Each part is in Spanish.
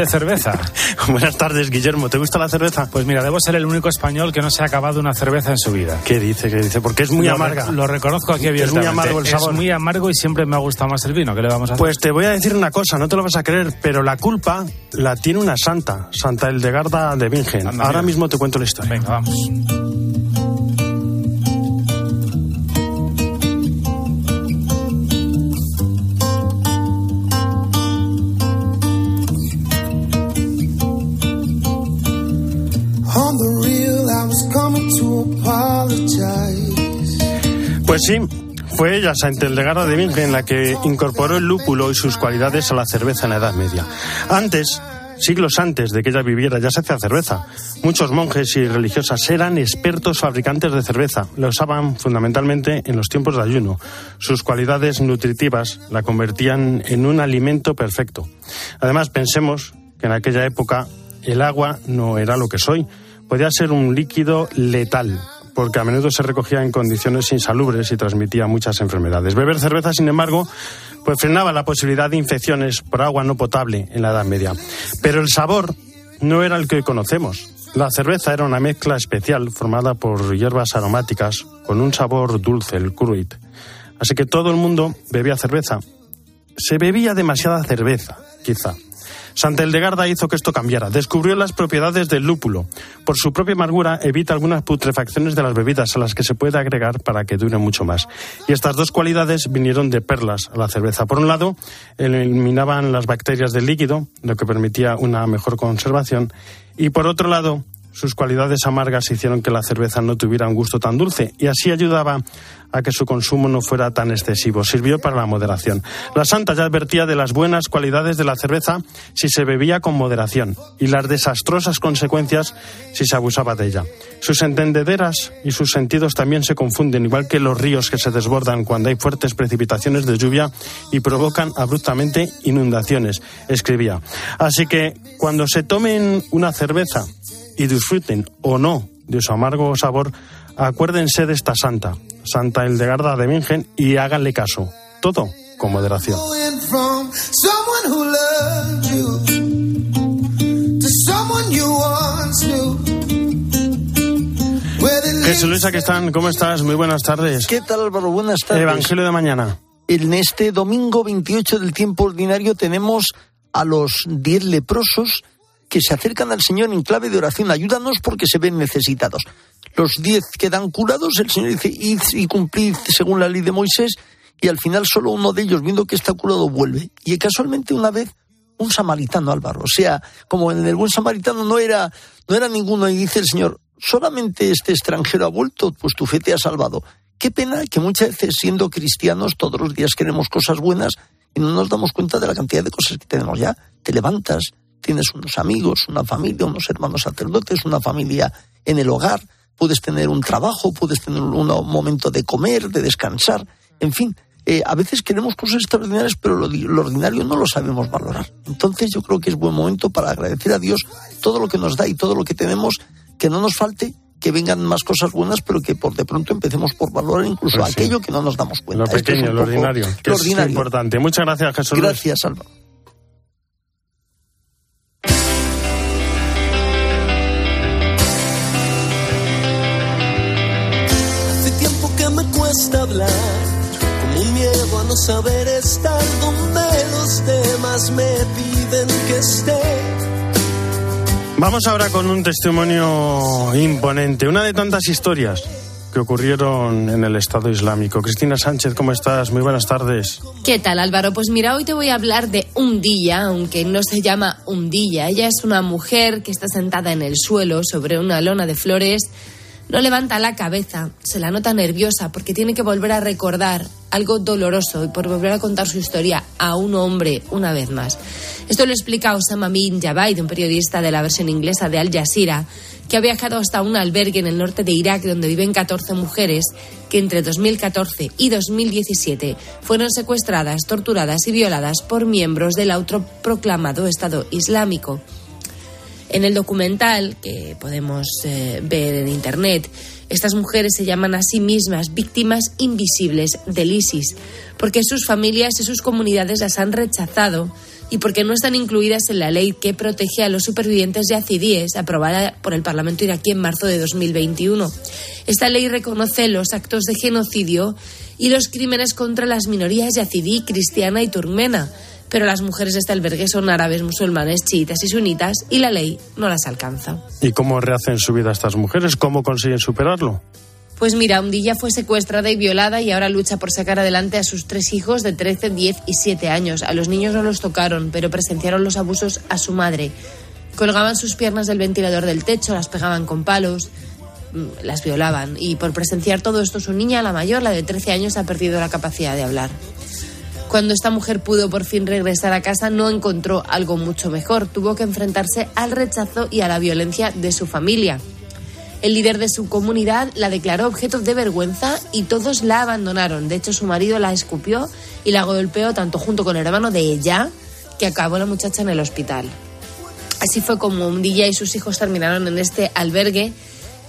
de cerveza. Buenas tardes, Guillermo. ¿Te gusta la cerveza? Pues mira, debo ser el único español que no se ha acabado una cerveza en su vida. ¿Qué dice? ¿Qué dice? Porque es muy lo amarga. Lo reconozco aquí. Es muy amargo el sabor. Es muy amargo y siempre me ha gustado más el vino. ¿Qué le vamos a hacer? Pues te voy a decir una cosa, no te lo vas a creer, pero la culpa la tiene una santa, Santa Eldegarda de Bingen. Anda, Ahora mira. mismo te cuento la historia. Venga, vamos. Pues sí, fue ella, Santa Eldegarda de Bingen, la que incorporó el lúpulo y sus cualidades a la cerveza en la Edad Media. Antes, siglos antes de que ella viviera, ya se hacía cerveza. Muchos monjes y religiosas eran expertos fabricantes de cerveza. La usaban fundamentalmente en los tiempos de ayuno. Sus cualidades nutritivas la convertían en un alimento perfecto. Además, pensemos que en aquella época el agua no era lo que es hoy. Podía ser un líquido letal, porque a menudo se recogía en condiciones insalubres y transmitía muchas enfermedades. Beber cerveza, sin embargo, pues frenaba la posibilidad de infecciones por agua no potable en la Edad Media. Pero el sabor no era el que hoy conocemos. La cerveza era una mezcla especial formada por hierbas aromáticas con un sabor dulce, el cruit. Así que todo el mundo bebía cerveza. Se bebía demasiada cerveza, quizá. Santa Eldegarda hizo que esto cambiara. Descubrió las propiedades del lúpulo. Por su propia amargura evita algunas putrefacciones de las bebidas a las que se puede agregar para que dure mucho más. Y estas dos cualidades vinieron de perlas a la cerveza. Por un lado, eliminaban las bacterias del líquido, lo que permitía una mejor conservación. Y por otro lado, sus cualidades amargas hicieron que la cerveza no tuviera un gusto tan dulce y así ayudaba a que su consumo no fuera tan excesivo. Sirvió para la moderación. La santa ya advertía de las buenas cualidades de la cerveza si se bebía con moderación y las desastrosas consecuencias si se abusaba de ella. Sus entendederas y sus sentidos también se confunden, igual que los ríos que se desbordan cuando hay fuertes precipitaciones de lluvia y provocan abruptamente inundaciones, escribía. Así que cuando se tomen una cerveza y disfruten o no de su amargo sabor, acuérdense de esta santa, Santa Eldegarda de Bingen, y háganle caso. Todo con moderación. Jesús Luisa, ¿qué están? ¿Cómo estás? Muy buenas tardes. ¿Qué tal Álvaro? Buenas tardes. Evangelio de mañana. En este domingo 28 del tiempo ordinario tenemos a los diez leprosos que se acercan al Señor en clave de oración. Ayúdanos porque se ven necesitados. Los diez quedan curados, el Señor dice, id y cumplid según la ley de Moisés, y al final solo uno de ellos, viendo que está curado, vuelve. Y casualmente una vez un samaritano, Álvaro. O sea, como en el buen samaritano no era, no era ninguno, y dice el Señor, solamente este extranjero ha vuelto, pues tu fe te ha salvado. Qué pena que muchas veces siendo cristianos todos los días queremos cosas buenas y no nos damos cuenta de la cantidad de cosas que tenemos ya. Te levantas, tienes unos amigos, una familia, unos hermanos sacerdotes, una familia en el hogar, puedes tener un trabajo, puedes tener un momento de comer, de descansar, en fin. eh, a veces queremos cosas extraordinarias, pero lo, di- lo ordinario no lo sabemos valorar. Entonces yo creo que es buen momento para agradecer a Dios todo lo que nos da y todo lo que tenemos, que no nos falte, que vengan más cosas buenas, pero que por de pronto empecemos por valorar incluso Pues sí. aquello que no nos damos cuenta. Lo es pequeño, lo ordinario, que lo es ordinario. importante. Muchas gracias, Jesús. Gracias, Álvaro. Hablar, como un miedo a no saber estar donde los demás me piden que esté. Vamos ahora con un testimonio imponente, una de tantas historias que ocurrieron en el Estado Islámico. Cristina Sánchez, ¿cómo estás? Muy buenas tardes. ¿Qué tal Álvaro? Pues mira, hoy te voy a hablar de Undilla, aunque no se llama Undilla. Ella es una mujer que está sentada en el suelo sobre una lona de flores. No levanta la cabeza, se la nota nerviosa porque tiene que volver a recordar algo doloroso y por volver a contar su historia a un hombre una vez más. Esto lo explica Osama bin Jabaid, un periodista de la versión inglesa de Al Jazeera, que ha viajado hasta un albergue en el norte de Irak donde viven 14 mujeres que entre 2014 y 2017 fueron secuestradas, torturadas y violadas por miembros del autoproclamado Estado Islámico. En el documental que podemos eh, ver en Internet, estas mujeres se llaman a sí mismas víctimas invisibles del ISIS, porque sus familias y sus comunidades las han rechazado y porque no están incluidas en la ley que protege a los supervivientes yazidíes, aprobada por el Parlamento iraquí en marzo de 2021. Esta ley reconoce los actos de genocidio y los crímenes contra las minorías yazidí, cristiana y turmena, pero las mujeres de este albergue son árabes, musulmanes, chiitas y sunitas y la ley no las alcanza. ¿Y cómo rehacen su vida estas mujeres? ¿Cómo consiguen superarlo? Pues mira, Undilla fue secuestrada y violada y ahora lucha por sacar adelante a sus tres hijos de 13, 10 y 7 años. A los niños no los tocaron, pero presenciaron los abusos a su madre. Colgaban sus piernas del ventilador del techo, las pegaban con palos, mm, las violaban. Y por presenciar todo esto, su niña, la mayor, la de 13 años, ha perdido la capacidad de hablar. Cuando esta mujer pudo por fin regresar a casa, no encontró algo mucho mejor. Tuvo que enfrentarse al rechazo y a la violencia de su familia. El líder de su comunidad la declaró objeto de vergüenza y todos la abandonaron. De hecho, su marido la escupió y la golpeó tanto junto con el hermano de ella, que acabó la muchacha en el hospital. Así fue como Undilla y sus hijos terminaron en este albergue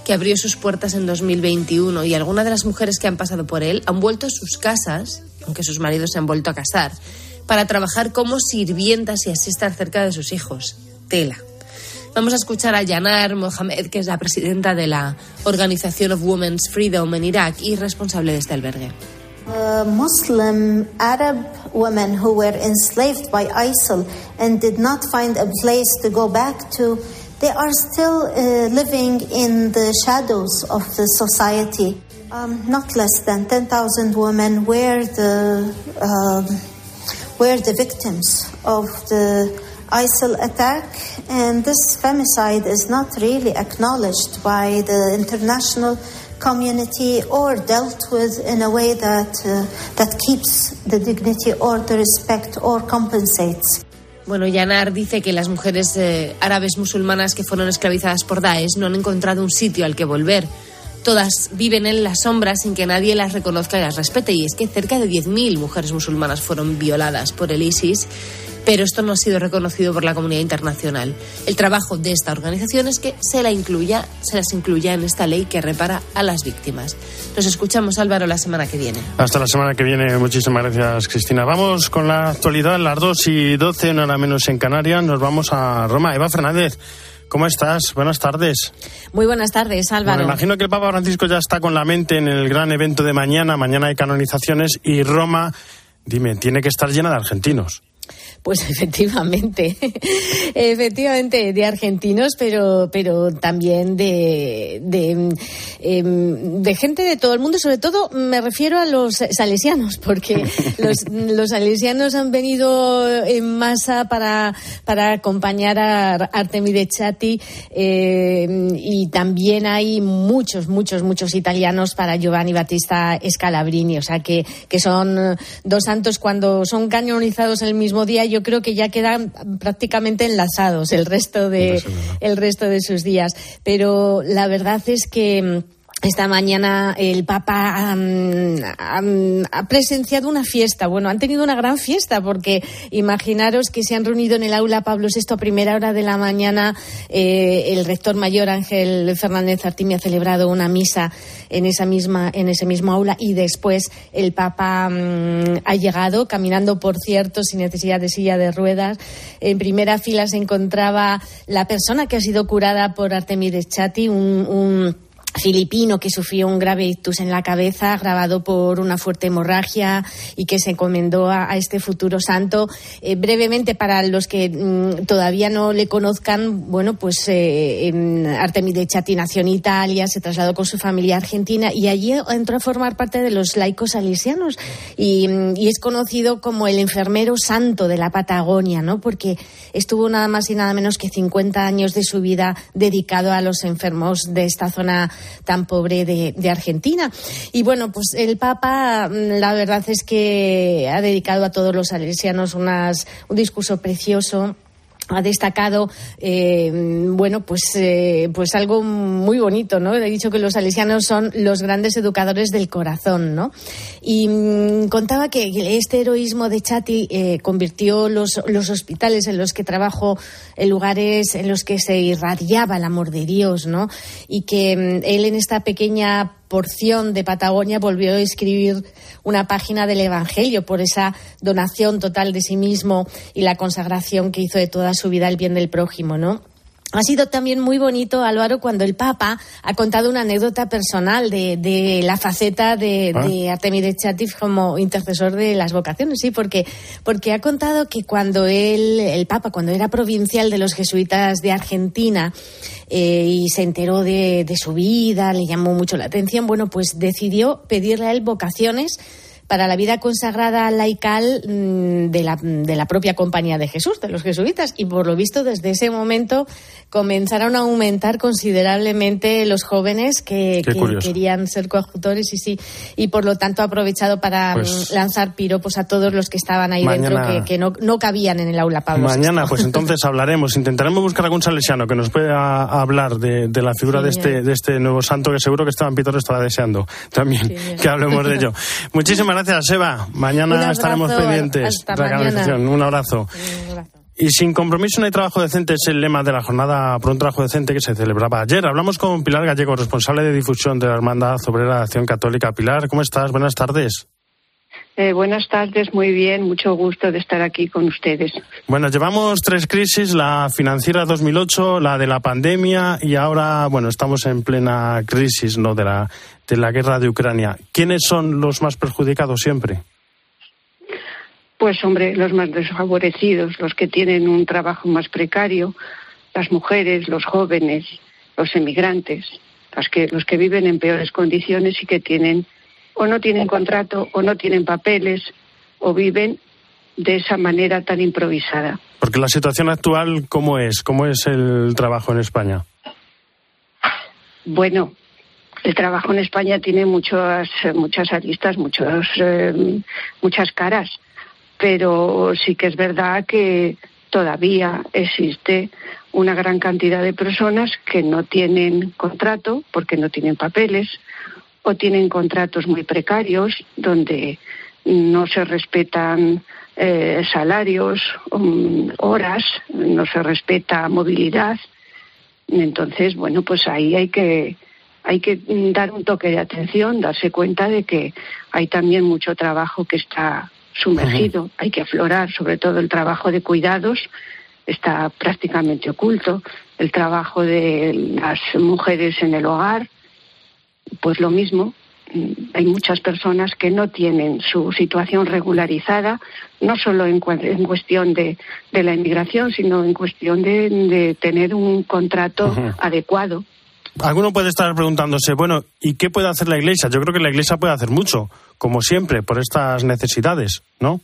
que abrió sus puertas en 2021 y algunas de las mujeres que han pasado por él han vuelto a sus casas, aunque sus maridos se han vuelto a casar, para trabajar como sirvientas y así estar cerca de sus hijos. Tela. Vamos a escuchar a Yanar Mohamed, que es la presidenta de la Organización of Women's Freedom en Irak y responsable de este albergue. Uh, Muslim Arab women who were enslaved by ISIL and did not find a place to go back to, they are still uh, living in the shadows of the society. Um, not less than 10,000 women were the, um, were the victims of the ISIL attack, and this femicide is not really acknowledged by the international community or dealt with in a way that uh, that keeps the dignity or the respect or compensates. Bueno, Yanar dice que las mujeres eh, árabes musulmanas que fueron esclavizadas por Daesh no han encontrado un sitio al que volver. Todas viven en la sombra sin que nadie las reconozca y las respete. Y es que cerca de 10.000 mujeres musulmanas fueron violadas por el ISIS pero esto no ha sido reconocido por la comunidad internacional. El trabajo de esta organización es que se, la incluya, se las incluya en esta ley que repara a las víctimas. Nos escuchamos, Álvaro, la semana que viene. Hasta la semana que viene. Muchísimas gracias, Cristina. Vamos con la actualidad, las 2 y 12, una hora menos en Canarias. Nos vamos a Roma. Eva Fernández. ¿Cómo estás? Buenas tardes. Muy buenas tardes, Álvaro. Bueno, imagino que el Papa Francisco ya está con la mente en el gran evento de mañana, mañana de canonizaciones, y Roma, dime, tiene que estar llena de argentinos. Pues efectivamente, efectivamente de argentinos, pero, pero también de, de, em, de, gente de todo el mundo. Sobre todo me refiero a los salesianos, porque los, los salesianos han venido en masa para, para acompañar a Artemide Chatti eh, y también hay muchos, muchos, muchos italianos para Giovanni Battista Scalabrini. O sea que, que son dos santos cuando son canonizados el mismo día yo creo que ya quedan prácticamente enlazados el resto de, el resto de sus días. Pero la verdad es que esta mañana el Papa ha presenciado una fiesta. Bueno, han tenido una gran fiesta porque imaginaros que se han reunido en el aula Pablo VI a primera hora de la mañana. Eh, el rector mayor Ángel Fernández Artimi ha celebrado una misa en esa misma en ese mismo aula y después el Papa ha llegado caminando, por cierto, sin necesidad de silla de ruedas. En primera fila se encontraba la persona que ha sido curada por Artemides Chati, un filipino que sufrió un grave ictus en la cabeza grabado por una fuerte hemorragia y que se encomendó a, este futuro santo. Eh, brevemente, para los que mm, todavía no le conozcan, bueno, pues eh, Artemide Chatti nació en Italia, se trasladó con su familia a Argentina y allí entró a formar parte de los laicos salesianos y, mm, y es conocido como el enfermero santo de la Patagonia, ¿no? Porque estuvo nada más y nada menos que 50 años de su vida dedicado a los enfermos de esta zona tan pobre de, Argentina. Y bueno, pues el Papa, mm, la verdad es que ha dedicado a todos los salesianos unas, un discurso precioso ha destacado eh, bueno pues eh, pues algo muy bonito no he dicho que los salesianos son los grandes educadores del corazón no y mm, contaba que este heroísmo de Chati eh, convirtió los, los hospitales en los que trabajo en lugares en los que se irradiaba el amor de Dios no y que mm, él en esta pequeña porción de Patagonia volvió a escribir una página del Evangelio por esa donación total de sí mismo y la consagración que hizo de toda su vida al bien del prójimo, ¿no? Ha sido también muy bonito, Álvaro, cuando el Papa ha contado una anécdota personal de, de la faceta de, Ah. de Artemide Chatif como intercesor de las vocaciones, sí, porque, porque ha contado que cuando él, el Papa, cuando era provincial de los jesuitas de Argentina eh, y se enteró de, de su vida, le llamó mucho la atención, bueno, pues decidió pedirle a él vocaciones para la vida consagrada laical mm, de la, de la propia compañía de Jesús, de los jesuitas. Y por lo visto, desde ese momento comenzaron a aumentar considerablemente los jóvenes que, que querían ser coautores y sí. Y por lo tanto ha aprovechado para Pues- mm, lanzar piropos a todos los que estaban ahí Mañana- dentro, que, que no, no cabían en el aula Pablo VI. Mañana, pues entonces hablaremos. Intentaremos buscar algún salesiano que nos pueda hablar de, de la figura Sí, de, este, de este nuevo santo que seguro que Esteban Pitor estaba deseando también Sí, que hablemos de ello. Muchísimas gracias, Eva. Mañana estaremos pendientes de la canalización. Un abrazo. Un abrazo. Y sin compromiso no hay trabajo decente es el lema de la jornada por un trabajo decente que se celebraba ayer. Hablamos con Pilar Gallego, responsable de difusión de la Hermandad Obrera de Acción Católica. Pilar, ¿cómo estás? Buenas tardes. Eh, buenas tardes, muy bien, mucho gusto de estar aquí con ustedes. Bueno, llevamos tres crisis, la financiera 2008, la de la pandemia y ahora, bueno, estamos en plena crisis, ¿no?, de la, de la guerra de Ucrania. ¿Quiénes son los más perjudicados siempre? Pues hombre, los más desfavorecidos, los que tienen un trabajo más precario, las mujeres, los jóvenes, los emigrantes, los que, los que viven en peores condiciones y que tienen o no tienen contrato o no tienen papeles o viven de esa manera tan improvisada. Porque la situación actual, ¿cómo es? ¿Cómo es el trabajo en España? Bueno, el trabajo en España tiene muchas, muchas aristas, muchos, eh, muchas caras, pero sí que es verdad que todavía existe una gran cantidad de personas que no tienen contrato porque no tienen papeles o tienen contratos muy precarios donde no se respetan eh, salarios, um, horas, no se respeta movilidad. Entonces, bueno, pues ahí hay que hay que mm, dar un toque de atención, darse cuenta de que hay también mucho trabajo que está sumergido, hay que aflorar, sobre todo el trabajo de cuidados está prácticamente oculto, el trabajo de las mujeres en el hogar, pues lo mismo. Hay muchas personas que no tienen su situación regularizada, no solo en, en cuestión de, de la inmigración, sino en cuestión de, de tener un contrato adecuado. Alguno puede estar preguntándose, bueno, ¿y qué puede hacer la Iglesia? Yo creo que la Iglesia puede hacer mucho, como siempre, por estas necesidades, ¿no?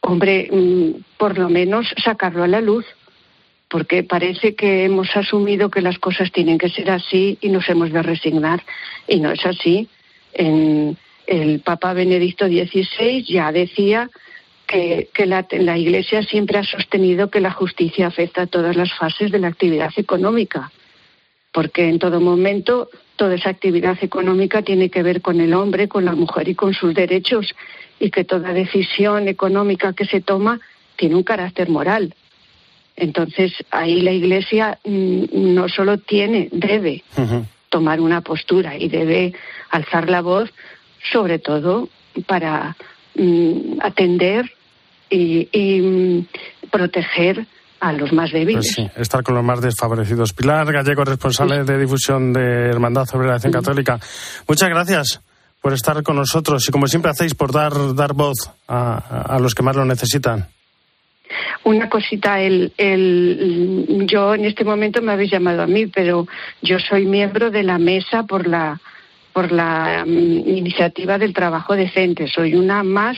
Hombre, mm, por lo menos sacarlo a la luz, porque parece que hemos asumido que las cosas tienen que ser así y nos hemos de resignar, y no es así. El Papa Benedicto XVI ya decía que, la Iglesia siempre ha sostenido que la justicia afecta a todas las fases de la actividad económica, porque en todo momento toda esa actividad económica tiene que ver con el hombre, con la mujer y con sus derechos, y que toda decisión económica que se toma tiene un carácter moral. Entonces, ahí la Iglesia mm, no solo tiene, debe tomar una postura y debe alzar la voz, sobre todo para mm, atender y, y, mm, proteger a los más débiles. Pues sí, estar con los más desfavorecidos. Pilar Gallego, responsable de difusión de Hermandad sobre la Acción Católica. Muchas gracias por estar con nosotros y como siempre hacéis por dar, dar voz a, a los que más lo necesitan. Una cosita, el, el, yo en este momento me habéis llamado a mí, pero yo soy miembro de la mesa por la por la mm, iniciativa del trabajo decente. Soy una más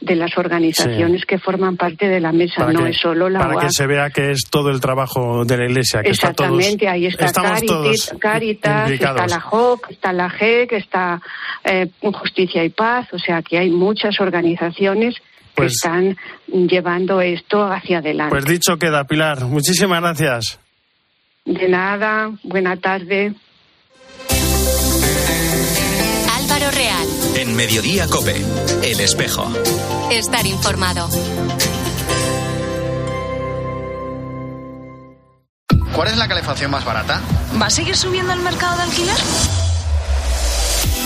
de las organizaciones que forman parte de la mesa. no que, es solo la para que se vea que es todo el trabajo de la Iglesia. Que está todos- Exactamente, ahí está Caritas, todos Caritas, está la JOC, está la GEC, está eh, Justicia y Paz, o sea que hay muchas organizaciones que Pues- están llevando esto hacia adelante. Pues dicho queda, Pilar. Muchísimas gracias. De nada, buena tarde. Álvaro Real, En Mediodía Cope, El Espejo. estar informado. ¿Cuál es la calefacción más barata? ¿Va a seguir subiendo el mercado de alquiler?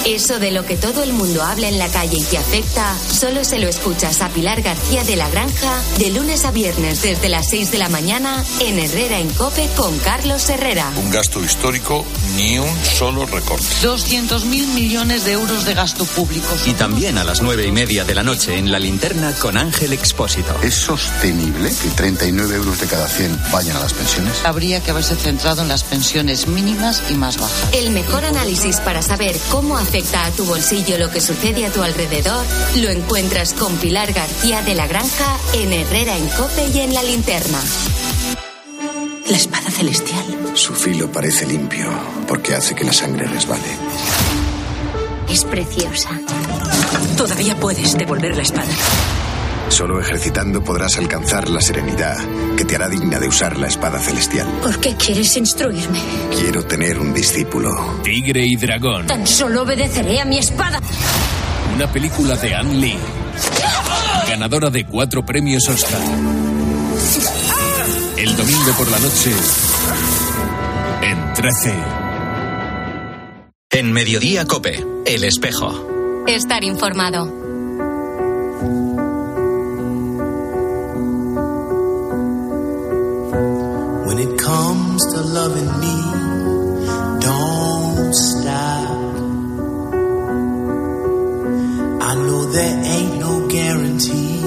Eso de lo que todo el mundo habla en la calle y te afecta, solo se lo escuchas a Pilar García de la Granja de lunes a viernes desde las 6 de la mañana en Herrera en Cope con Carlos Herrera. Un gasto histórico, ni un solo recorte. 200.000 millones de euros de gasto público. Y también a las nueve y media de la noche en la linterna con Ángel Expósito. ¿Es sostenible que 39 euros de cada 100 vayan a las pensiones? Habría que haberse centrado en las pensiones mínimas y más bajas. El mejor análisis para saber cómo afecta a tu bolsillo lo que sucede a tu alrededor lo encuentras con Pilar García de la Granja en Herrera en Cope y en la linterna. La espada celestial. Su filo parece limpio porque hace que la sangre resbale. Es preciosa. Todavía puedes devolver la espada. Solo ejercitando podrás alcanzar la serenidad que te hará digna de usar la espada celestial. ¿Por qué quieres instruirme? Quiero tener un discípulo. Tigre y dragón. Tan solo obedeceré a mi espada. Una película de Anne Lee. Ganadora de cuatro premios Oscar. El domingo por la noche. En 13. En Mediodía Cope, El Espejo. Estar informado. Guarantee,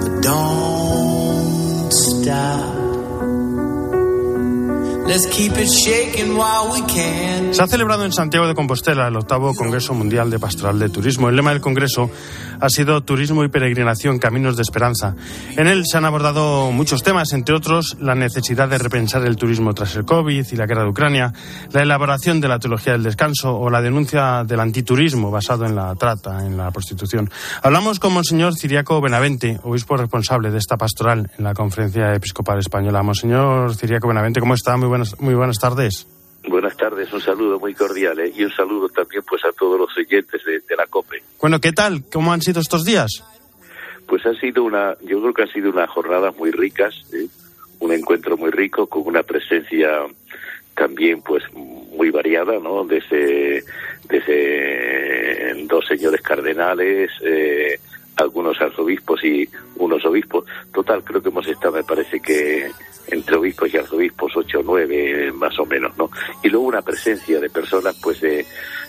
but don't stop. Let's keep it shaking while we can. Se ha celebrado en Santiago de Compostela el octavo Congreso Mundial de Pastoral de Turismo. El lema del Congreso ha sido Turismo y Peregrinación, Caminos de Esperanza. En él se han abordado muchos temas, entre otros la necesidad de repensar el turismo tras el COVID y la guerra de Ucrania, la elaboración de la teología del descanso o la denuncia del antiturismo basado en la trata, en la prostitución. Hablamos con Monseñor Ciriaco Benavente, obispo responsable de esta pastoral en la Conferencia Episcopal Española. Monseñor Ciriaco Benavente, ¿cómo está? Muy buenas, muy buenas tardes. Buenas tardes, un saludo muy cordial ¿eh? y un saludo también pues a todos los oyentes de, de la COPE. Bueno, ¿qué tal? ¿Cómo han sido estos días? Pues ha sido una, yo creo que han sido unas jornadas muy ricas, ¿eh? un encuentro muy rico con una presencia también pues muy variada, ¿no? Desde, desde dos señores cardenales, eh, algunos arzobispos y unos obispos. Total, creo que hemos estado, me parece que entre obispos y arzobispos, ocho o nueve más o menos, ¿no? Y luego una presencia de personas, pues, de,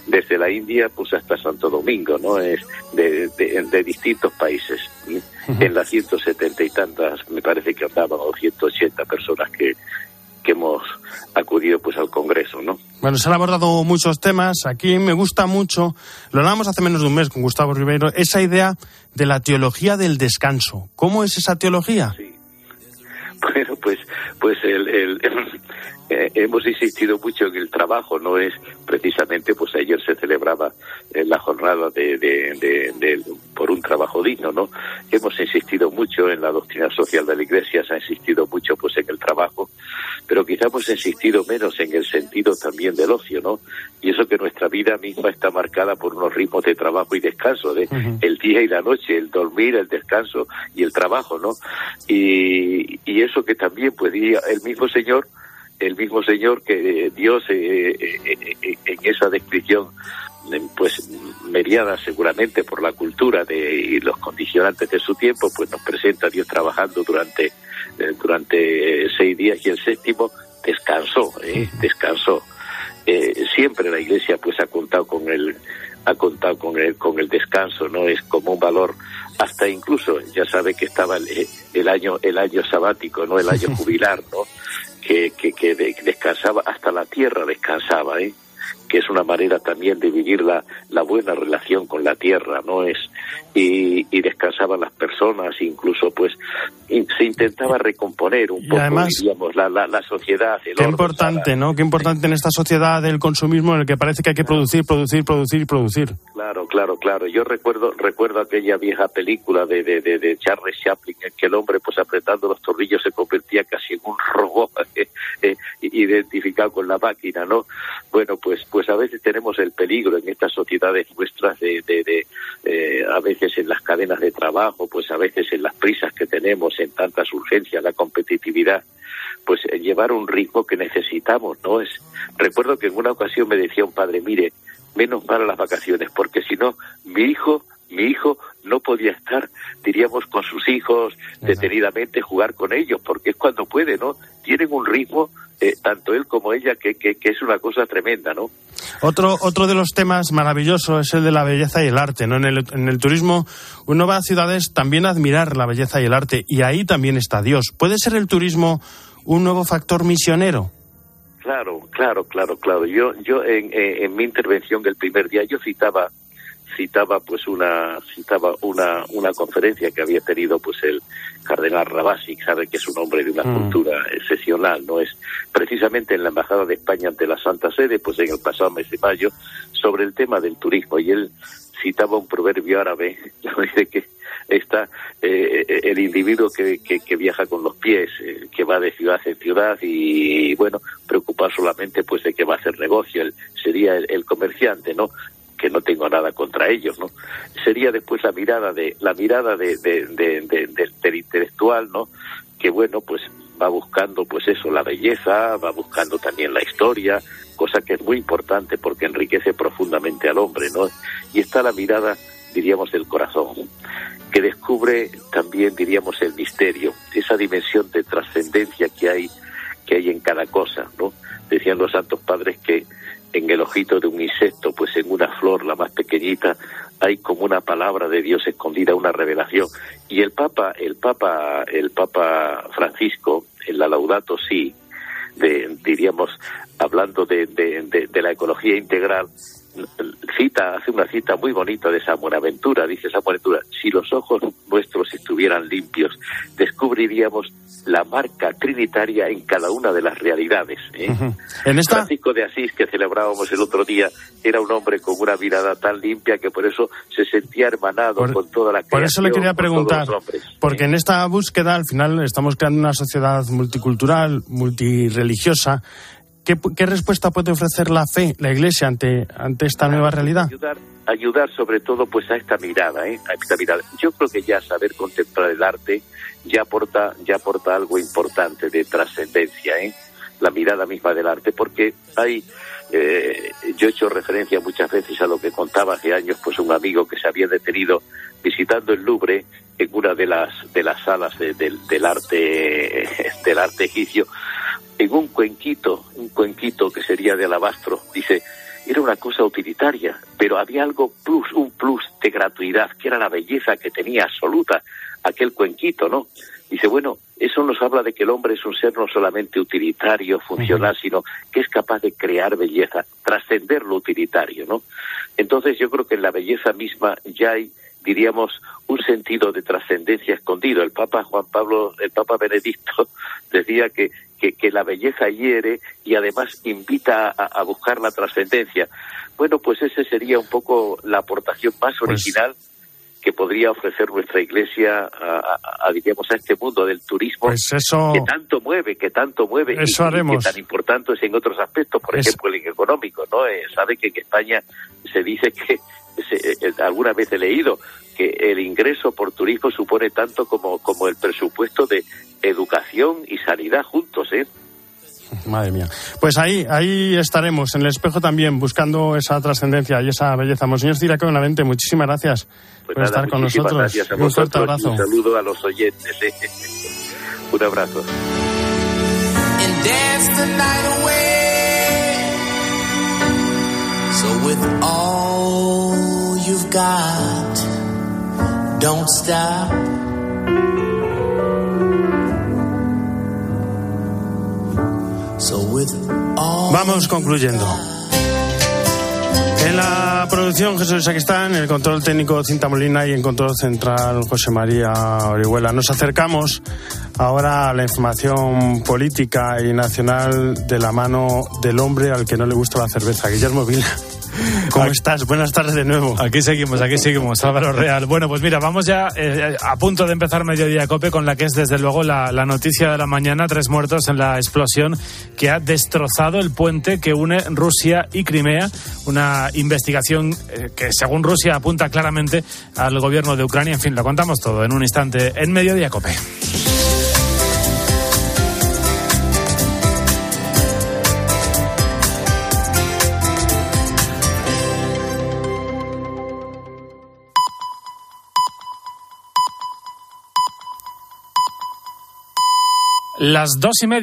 desde la India, pues, hasta Santo Domingo, ¿no? Es de, de, de distintos países. ¿sí? En las 170 y tantas, me parece que andaban, o 180 personas que, que hemos acudido, pues, al Congreso, ¿no? Bueno, se han abordado muchos temas. Aquí me gusta mucho, lo hablamos hace menos de un mes con Gustavo Ribeiro, esa idea de la teología del descanso. ¿Cómo es esa teología? Sí. Bueno, pues, pues el, el, eh, hemos insistido mucho en el trabajo, no es precisamente, pues ayer se celebraba eh, la jornada de, de, de, de, por un trabajo digno, ¿no? Hemos insistido mucho en la doctrina social de la Iglesia, se ha insistido mucho, pues, en el trabajo, pero quizá hemos insistido menos en el sentido también del ocio, ¿no? Y eso que nuestra vida misma está marcada por unos ritmos de trabajo y descanso, de uh -huh. el día y la noche, el dormir, el descanso y el trabajo, ¿no? Y, y eso que también, pues, el mismo Señor el mismo señor que eh, Dios eh, eh, en esa descripción pues mediada seguramente por la cultura de, y los condicionantes de su tiempo, pues nos presenta a Dios trabajando durante, durante seis días y el séptimo descansó, descansó. siempre la Iglesia pues ha contado con el ha contado con el con el descanso, no es como un valor hasta incluso ya sabe que estaba el, el año el año sabático, no el año jubilar, ¿no? Que, que, que descansaba, hasta la tierra descansaba, ¿eh? que es una manera también de vivir la, la buena relación con la tierra, ¿no? Es, y, y descansaban las personas, incluso pues se intentaba recomponer un y poco, además, diríamos, la, la, la sociedad. El qué orden, importante, ¿no? Qué importante en esta sociedad del consumismo en el que parece que hay que producir, producir, producir, producir. Claro, claro, claro. Yo recuerdo recuerdo aquella vieja película de, de, de, de Charles Chaplin en que el hombre, pues apretando los tornillos, se convertía casi en un robot eh, eh, identificado con la máquina, ¿no? Bueno, pues pues a veces tenemos el peligro en estas sociedades nuestras de, de, de eh, a veces en las cadenas de trabajo, pues a veces en las prisas que tenemos, en tantas urgencias, la competitividad, pues llevar un ritmo que necesitamos, ¿no? Es, recuerdo que en una ocasión me decía un padre, mire, menos mal a las vacaciones, porque si no, mi hijo, mi hijo no podía estar, diríamos, con sus hijos detenidamente, jugar con ellos, porque es cuando puede, ¿no? Tienen un ritmo, eh, tanto él como ella, que, que, que es una cosa tremenda, ¿no? Otro, otro de los temas maravillosos es el de la belleza y el arte. ¿no? En, el, en el turismo uno va a ciudades también a admirar la belleza y el arte y ahí también está Dios. ¿Puede ser el turismo un nuevo factor misionero? Claro, claro, claro, claro. Yo, yo en, en, en mi intervención el primer día yo citaba citaba pues una citaba una una conferencia que había tenido pues el cardenal Rabasi, sabe que es un hombre de una Mm. cultura excepcional, no es precisamente en la embajada de España ante la Santa Sede, pues en el pasado mes de mayo sobre el tema del turismo y él citaba un proverbio árabe, dice que está eh, el individuo que, que, que viaja con los pies, eh, que va de ciudad en ciudad y, bueno, preocupar solamente pues de que va a hacer negocio, el- sería el, el comerciante, ¿no? Que no tengo nada contra ellos, ¿no? Sería después la mirada de la mirada de, de- de- de- de- del intelectual, ¿no? Que bueno, pues va buscando pues eso, la belleza, va buscando también la historia, cosa que es muy importante porque enriquece profundamente al hombre, ¿no? Y está la mirada, diríamos, del corazón, que descubre también, diríamos, el misterio, esa dimensión de trascendencia que hay que hay en cada cosa, ¿no? Decían los santos padres que el ojito de un insecto, pues en una flor, la más pequeñita, hay como una palabra de Dios escondida, una revelación. Y el Papa, el Papa, el Papa Francisco, en la Laudato Si, de, diríamos, hablando de la ecología integral, cita, hace una cita muy bonita de San Buenaventura, dice San Buenaventura, si los ojos nuestros estuvieran limpios, descubriríamos la marca trinitaria en cada una de las realidades. ¿eh? En esta, Francisco de Asís, que celebrábamos el otro día, era un hombre con una mirada tan limpia que por eso se sentía hermanado con toda la por eso le creación, quería preguntar, hombres. porque en esta búsqueda al final estamos creando una sociedad multicultural, multireligiosa. ¿Qué, pu- qué respuesta puede ofrecer la fe, la Iglesia, ante, ante esta nueva realidad? ayudar ayudar sobre todo pues a esta mirada ¿eh? a esta mirada yo creo que ya saber contemplar el arte ya aporta ya aporta algo importante de trascendencia ¿eh? la mirada misma del arte porque hay eh, yo he hecho referencia muchas veces a lo que contaba hace años pues un amigo que se había detenido visitando el Louvre en una de las de las salas de- del- del arte del arte egipcio en un cuenquito un cuenquito que sería de alabastro dice era una cosa utilitaria, pero había algo plus, un plus de gratuidad, que era la belleza que tenía absoluta aquel cuenquito, ¿no? Dice, bueno, eso nos habla de que el hombre es un ser no solamente utilitario, funcional, sino que es capaz de crear belleza, trascender lo utilitario, ¿no? Entonces yo creo que en la belleza misma ya hay, diríamos, un sentido de trascendencia escondido. El Papa Juan Pablo, el Papa Benedicto decía que, que, que la belleza hiere y además invita a, a buscar la trascendencia. Bueno, pues ese sería un poco la aportación más Pues original que podría ofrecer nuestra iglesia a, a- a, este mundo del turismo Pues eso- que tanto mueve que tanto mueve Eso y, haremos. que tan importante es en otros aspectos por Es- ejemplo el económico no Eh, sabe que en España se dice que se- eh, alguna vez he leído que el ingreso por turismo supone tanto como como el presupuesto de educación y sanidad juntos eh Madre mía. Pues ahí, ahí estaremos, en el espejo también, buscando esa trascendencia y esa belleza. Monseñor Ciraco Benavente, muchísimas gracias Pues por nada, estar con nosotros. gracias a Y un fuerte abrazo. un saludo a los oyentes eh. un abrazo and dance the night away. So with all you've got, don't stop. So with all Vamos concluyendo. En la producción Jesús Saquistán, en el control técnico Cinta Molina y en control central José María Orihuela. Nos acercamos ahora a la información política y nacional de la mano del hombre al que no le gusta la cerveza, Guillermo Vila. ¿Cómo estás? Buenas tardes de nuevo. Aquí seguimos, aquí seguimos, Álvaro Real. Bueno, pues mira, vamos ya eh, a punto de empezar Mediodía Cope con la que es desde luego la, la noticia de la mañana, tres muertos en la explosión que ha destrozado el puente que une Rusia y Crimea, una investigación eh, que según Rusia apunta claramente al gobierno de Ucrania. En fin, lo contamos todo en un instante en Mediodía Cope. Las dos y media.